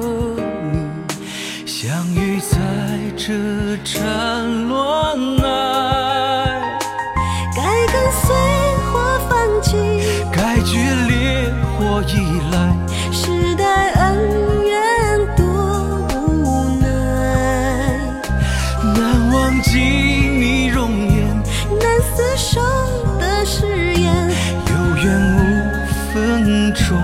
和你相遇在这战乱爱，该跟随或放弃，该决裂或依赖，时代恩怨多无奈，难忘记你容颜，难厮守的誓言，有缘无分中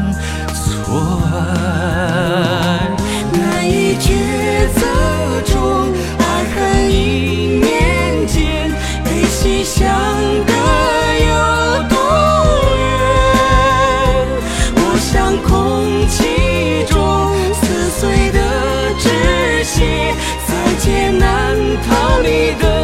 也难逃你的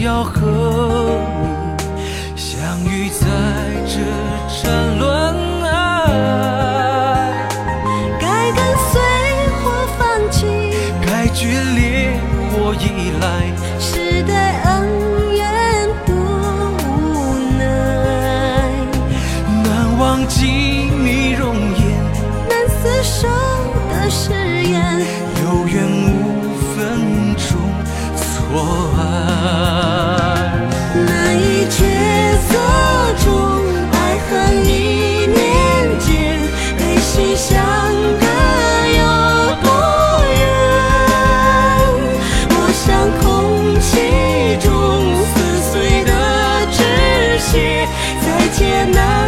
要和你相遇在这战乱爱，该跟随或放弃，该决裂或依赖，时代恩怨多无奈，难忘记你容颜，难厮守的誓言，有缘无分中错爱。enough.